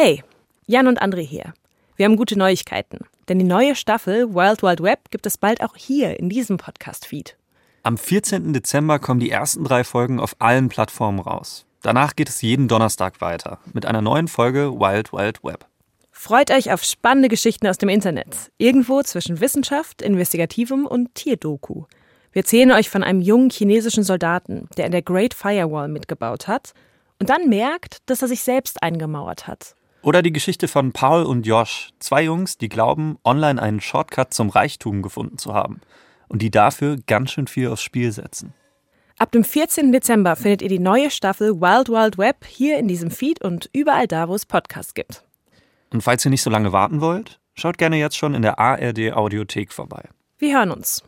Hey, Jan und André hier. Wir haben gute Neuigkeiten, denn die neue Staffel Wild Wild Web gibt es bald auch hier in diesem Podcast-Feed. Am 14. Dezember kommen die ersten drei Folgen auf allen Plattformen raus. Danach geht es jeden Donnerstag weiter mit einer neuen Folge Wild Wild Web. Freut euch auf spannende Geschichten aus dem Internet. Irgendwo zwischen Wissenschaft, Investigativem und Tierdoku. Wir erzählen euch von einem jungen chinesischen Soldaten, der in der Great Firewall mitgebaut hat und dann merkt, dass er sich selbst eingemauert hat. Oder die Geschichte von Paul und Josh, zwei Jungs, die glauben, online einen Shortcut zum Reichtum gefunden zu haben und die dafür ganz schön viel aufs Spiel setzen. Ab dem 14. Dezember findet ihr die neue Staffel Wild Wild Web hier in diesem Feed und überall da, wo es Podcasts gibt. Und falls ihr nicht so lange warten wollt, schaut gerne jetzt schon in der ARD Audiothek vorbei. Wir hören uns.